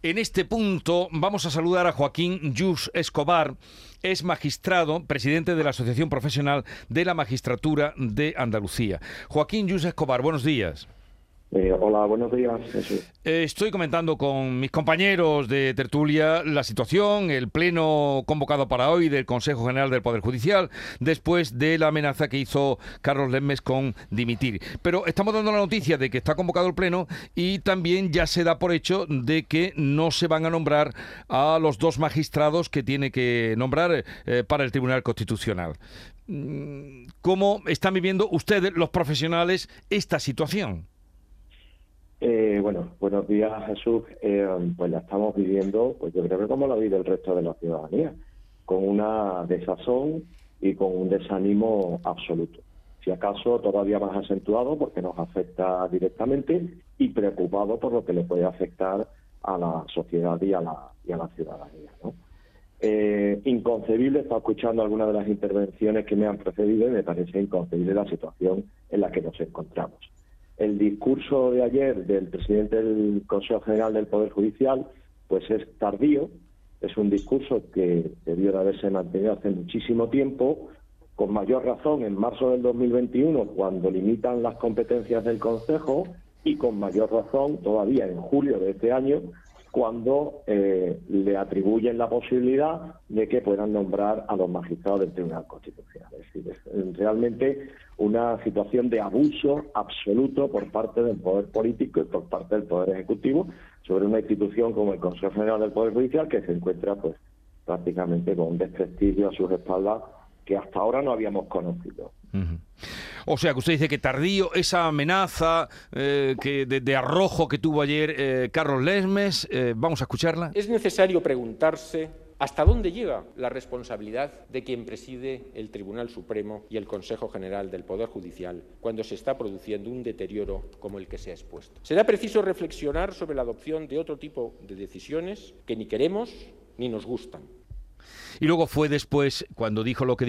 En este punto vamos a saludar a Joaquín Yus Escobar, es magistrado, presidente de la Asociación Profesional de la Magistratura de Andalucía. Joaquín Yus Escobar, buenos días. Eh, hola, buenos días. Eh, estoy comentando con mis compañeros de tertulia la situación, el pleno convocado para hoy del Consejo General del Poder Judicial, después de la amenaza que hizo Carlos Lemmes con dimitir. Pero estamos dando la noticia de que está convocado el pleno y también ya se da por hecho de que no se van a nombrar a los dos magistrados que tiene que nombrar eh, para el Tribunal Constitucional. Mm, ¿Cómo están viviendo ustedes, los profesionales, esta situación? Eh, bueno, buenos días Jesús. Eh, pues la estamos viviendo, pues yo creo que como la vive el resto de la ciudadanía, con una desazón y con un desánimo absoluto. Si acaso todavía más acentuado porque nos afecta directamente y preocupado por lo que le puede afectar a la sociedad y a la, y a la ciudadanía. ¿no? Eh, inconcebible, escuchando algunas de las intervenciones que me han precedido y me parece inconcebible la situación en la que nos encontramos. El discurso de ayer del presidente del Consejo General del Poder Judicial, pues es tardío, es un discurso que debió de haberse mantenido hace muchísimo tiempo, con mayor razón en marzo del 2021, cuando limitan las competencias del Consejo, y con mayor razón todavía en julio de este año, cuando eh, le atribuyen la posibilidad de que puedan nombrar a los magistrados del Tribunal Constitucional. Es decir, es realmente una situación de abuso absoluto por parte del poder político y por parte del poder ejecutivo sobre una institución como el Consejo General del Poder Judicial que se encuentra pues prácticamente con un desprestigio a sus espaldas que hasta ahora no habíamos conocido. O sea, que usted dice que tardío esa amenaza eh, que de, arrojo que tuvo ayer eh, Carlos Lesmes, eh, vamos a escucharla. Es necesario preguntarse hasta dónde llega la responsabilidad de quien preside el Tribunal Supremo y el Consejo General del Poder Judicial cuando se está produciendo un deterioro como el que se ha expuesto. Será preciso reflexionar sobre la adopción de otro tipo de decisiones que ni queremos ni nos gustan y luego fue después, cuando dijo lo que,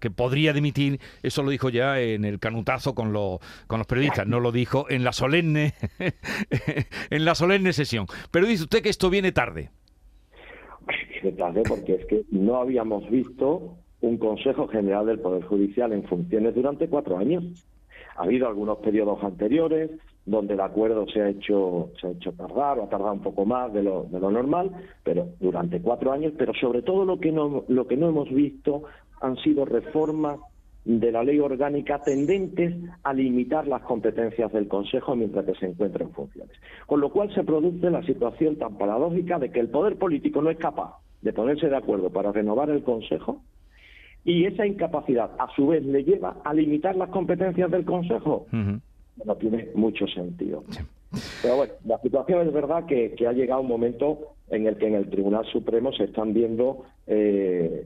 que podría dimitir, eso lo dijo ya en el canutazo con, con los periodistas, no lo dijo en la solemne, en la solemne sesión. Pero dice usted que esto viene tarde. Viene tarde porque es que no habíamos visto un Consejo General del Poder Judicial en funciones durante cuatro años. Ha habido algunos periodos anteriores, donde el acuerdo se ha hecho se ha hecho tardar o ha tardado un poco más de lo, de lo normal, pero durante cuatro años, pero sobre todo lo que no lo que no hemos visto han sido reformas de la ley orgánica tendentes a limitar las competencias del Consejo mientras que se encuentra en funciones. Con lo cual se produce la situación tan paradójica de que el poder político no es capaz de ponerse de acuerdo para renovar el Consejo y esa incapacidad a su vez le lleva a limitar las competencias del Consejo no tiene mucho sentido. Pero bueno, la situación es verdad que, ha llegado un momento en el que en el Tribunal Supremo se están viendo eh,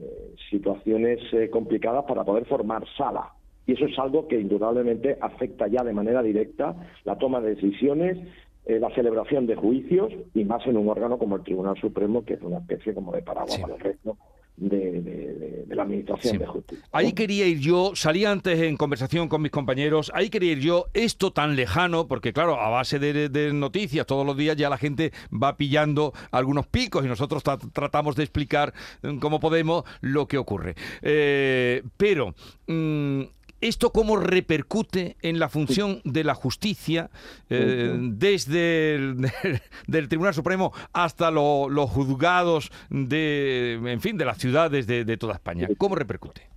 situaciones eh, complicadas para poder formar sala. Y eso es algo que indudablemente afecta ya de manera directa la toma de decisiones, eh, la celebración de juicios y más en un órgano como el Tribunal Supremo, que es una especie como de paraguas para el resto de, la Administración de Justicia. Ahí quería ir yo, salí antes en conversación con mis compañeros, ahí quería ir yo, esto tan lejano, porque claro, a base de, noticias todos los días ya la gente va pillando algunos picos y nosotros tratamos de explicar mm, cómo podemos lo que ocurre. Eh, pero... Mm, ¿Esto cómo repercute en la función de la justicia eh, desde el del Tribunal Supremo hasta los juzgados de, en fin, de las ciudades de, toda España? ¿Cómo repercute?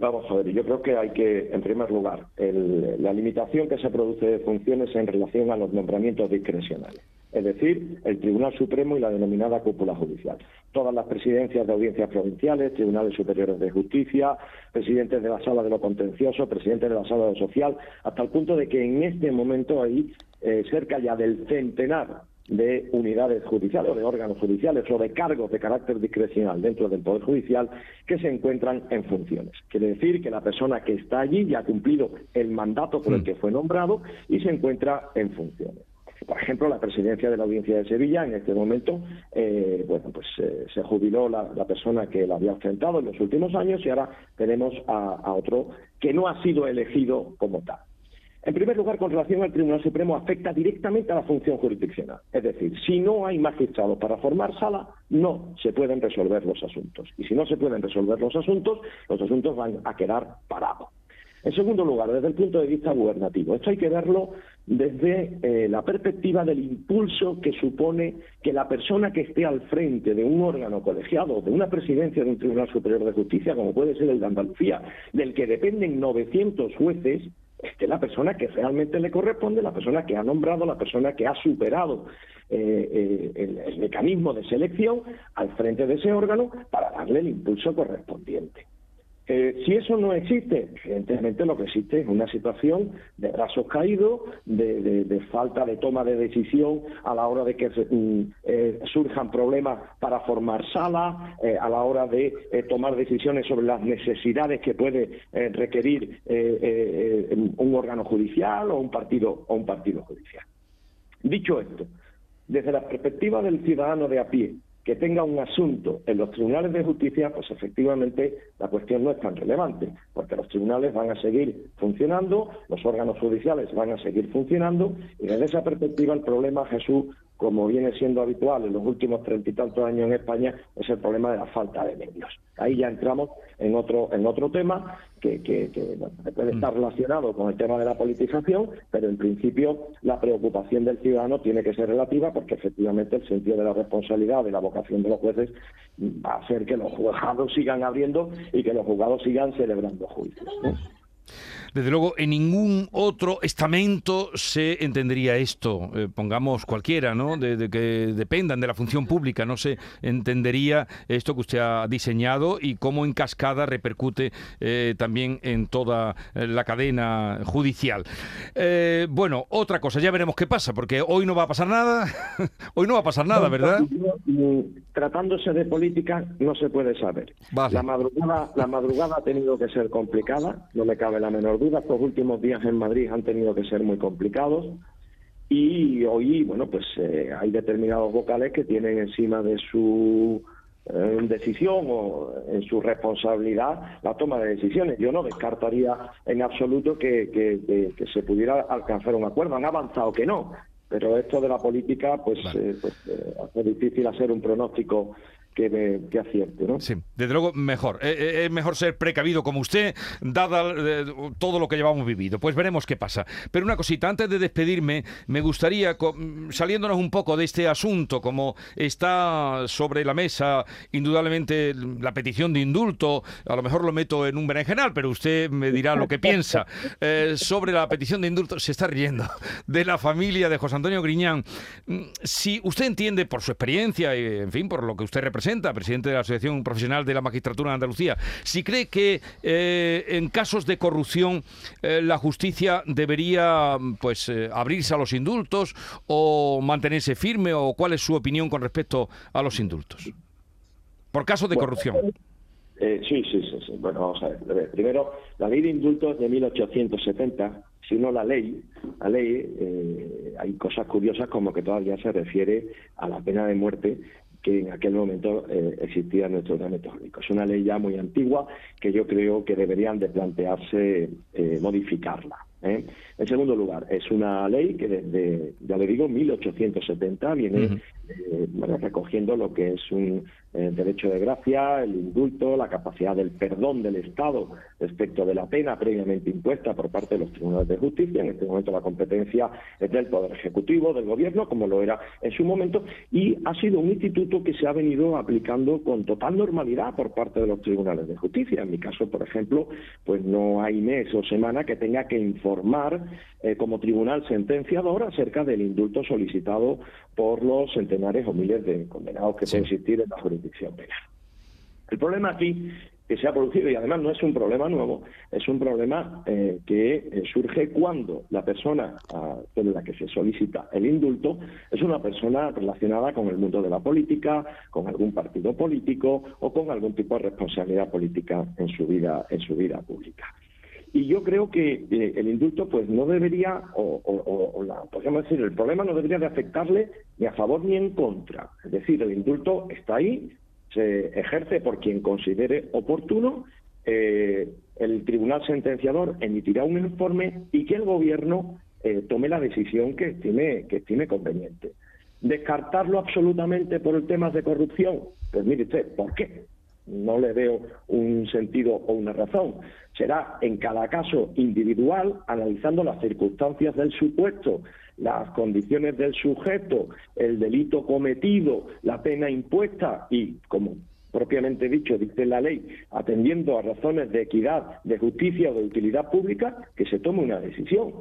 Vamos a ver, yo creo que hay que, en primer lugar, la limitación que se produce de funciones en relación a los nombramientos discrecionales es decir, el Tribunal Supremo y la denominada cúpula judicial. Todas las presidencias de audiencias provinciales, tribunales superiores de justicia, presidentes de la sala de lo contencioso, presidentes de la sala de lo social, hasta el punto de que en este momento hay eh, cerca ya del centenar de unidades judiciales o de órganos judiciales o de cargos de carácter discrecional dentro del Poder Judicial que se encuentran en funciones. Quiere decir que la persona que está allí ya ha cumplido el mandato por el mm. que fue nombrado y se encuentra en funciones. Por ejemplo, la presidencia de la Audiencia de Sevilla, en este momento, eh, bueno, pues eh, se jubiló la, persona que la había enfrentado en los últimos años y ahora tenemos a, otro que no ha sido elegido como tal. En primer lugar, con relación al Tribunal Supremo, afecta directamente a la función jurisdiccional. Es decir, si no hay magistrados para formar sala, no se pueden resolver los asuntos. Y si no se pueden resolver los asuntos, los asuntos van a quedar parados. En segundo lugar, desde el punto de vista gubernativo, esto hay que verlo desde eh, la perspectiva del impulso que supone que la persona que esté al frente de un órgano colegiado, de una presidencia de un Tribunal Superior de Justicia, como puede ser el de Andalucía, del que dependen 900 jueces, esté la persona que realmente le corresponde, la persona que ha nombrado, la persona que ha superado eh, eh, el mecanismo de selección al frente de ese órgano para darle el impulso correspondiente. Eh, si eso no existe, evidentemente lo que existe es una situación de brazos caídos, de, falta de toma de decisión a la hora de que mm, eh, surjan problemas para formar salas, eh, a la hora de tomar decisiones sobre las necesidades que puede requerir un órgano judicial o un partido o un partido judicial. Dicho esto, desde la perspectiva del ciudadano de a pie, que tenga un asunto en los tribunales de justicia, pues efectivamente la cuestión no es tan relevante, porque los tribunales van a seguir funcionando, los órganos judiciales van a seguir funcionando, y desde esa perspectiva el problema, Jesús, como viene siendo habitual en los últimos treinta y tantos años en España, es el problema de la falta de medios. Ahí ya entramos en otro, en otro tema que, puede estar mm. relacionado con el tema de la politización, pero en principio la preocupación del ciudadano tiene que ser relativa porque efectivamente el sentido de la responsabilidad, de la vocación de los jueces, va a hacer que los juzgados sigan abriendo y que los juzgados sigan celebrando juicios. Desde luego, en ningún otro estamento se entendería esto, eh, pongamos cualquiera, ¿no? De, que dependan de la función pública, no se entendería esto que usted ha diseñado y cómo en cascada repercute eh, también en toda eh, la cadena judicial. bueno, otra cosa, ya veremos qué pasa, porque hoy no va a pasar nada, hoy no va a pasar nada, ¿verdad? Tratándose de política, no se puede saber. La madrugada, la madrugada ha tenido que ser complicada, no me cabe la menor duda estos últimos días en Madrid han tenido que ser muy complicados y hoy, bueno, pues eh, hay determinados vocales que tienen encima de su eh, decisión o en su responsabilidad la toma de decisiones. Yo no descartaría en absoluto que, que, se pudiera alcanzar un acuerdo. Han avanzado que no, pero esto de la política, pues, eh, pues hace difícil hacer un pronóstico que, que acierte, ¿no? Sí, desde luego mejor. Eh, eh, es mejor ser precavido como usted, dada eh, todo lo que llevamos vivido. Pues veremos qué pasa. Pero una cosita, antes de despedirme, me gustaría, saliéndonos un poco de este asunto, como está sobre la mesa, indudablemente la petición de indulto, a lo mejor lo meto en un berenjenal, pero usted me dirá lo que piensa sobre la petición de indulto, se está riendo, de la familia de José Antonio Griñán. Mm, si usted entiende por su experiencia, y, en fin, por lo que usted representa, presidente de la Asociación Profesional de la Magistratura de Andalucía, si cree que eh, en casos de corrupción eh, la justicia debería pues eh, abrirse a los indultos o mantenerse firme o cuál es su opinión con respecto a los indultos. Por casos de corrupción. sí, sí, sí, Bueno, vamos a ver. Primero, la ley de indultos de 1870, si no la ley, la ley, hay cosas curiosas como que todavía se refiere a la pena de muerte que en aquel momento eh, existía en nuestro ordenamiento jurídico. Es una ley ya muy antigua que yo creo que deberían de plantearse eh, modificarla. ¿eh? En segundo lugar, es una ley que desde, ya le digo, 1870 viene recogiendo lo que es un el derecho de gracia, el indulto, la capacidad del perdón del Estado respecto de la pena previamente impuesta por parte de los tribunales de justicia. En este momento la competencia es del Poder Ejecutivo, del Gobierno, como lo era en su momento, y ha sido un instituto que se ha venido aplicando con total normalidad por parte de los tribunales de justicia. En mi caso, por ejemplo, pues no hay mes o semana que tenga que informar eh, como tribunal sentenciador acerca del indulto solicitado por los centenares o miles de condenados que pueden existir en la jurisdicción penal. El problema aquí que se ha producido, y además no es un problema nuevo, es un problema eh, que eh, surge cuando la persona a la que se solicita el indulto es una persona relacionada con el mundo de la política, con algún partido político o con algún tipo de responsabilidad política en su vida, en su vida pública. Y yo creo que eh, el indulto pues no debería, o, la, podríamos decir, el problema no debería de afectarle ni a favor ni en contra. Es decir, el indulto está ahí, se ejerce por quien considere oportuno, eh, el tribunal sentenciador emitirá un informe y que el gobierno eh, tome la decisión que estime, que estime conveniente. ¿Descartarlo absolutamente por el tema de corrupción? Pues mire usted, ¿por qué? No le veo un sentido o una razón. Será en cada caso individual, analizando las circunstancias del supuesto, las condiciones del sujeto, el delito cometido, la pena impuesta y, como propiamente dicho, dice la ley, atendiendo a razones de equidad, de justicia o de utilidad pública, que se tome una decisión.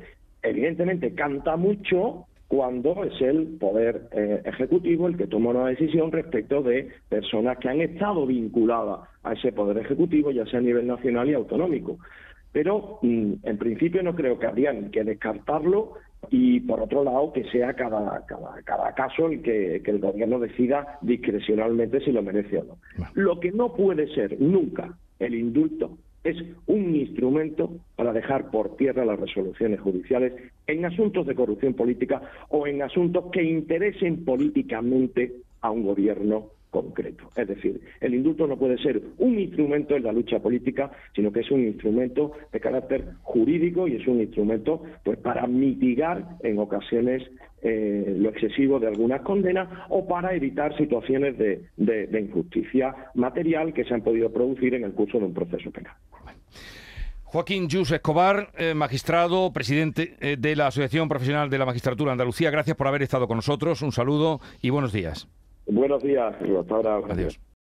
Evidentemente canta mucho cuando es el Poder eh, Ejecutivo el que toma una decisión respecto de personas que han estado vinculadas a ese Poder Ejecutivo, ya sea a nivel nacional y autonómico. Pero, mm, en principio, no creo que habría que descartarlo y, por otro lado, que sea cada, cada, cada caso el que, que el Gobierno decida discrecionalmente si lo merece o no. Lo que no puede ser nunca el indulto es un instrumento para dejar por tierra las resoluciones judiciales en asuntos de corrupción política o en asuntos que interesen políticamente a un gobierno concreto. Es decir, el indulto no puede ser un instrumento en la lucha política, sino que es un instrumento de carácter jurídico y es un instrumento pues para mitigar en ocasiones eh, lo excesivo de algunas condenas o para evitar situaciones de, injusticia material que se han podido producir en el curso de un proceso penal. Joaquín Jus Escobar, eh, magistrado, presidente eh, de la Asociación Profesional de la Magistratura Andalucía, gracias por haber estado con nosotros. Un saludo y buenos días. Buenos días, hasta ahora. Adiós.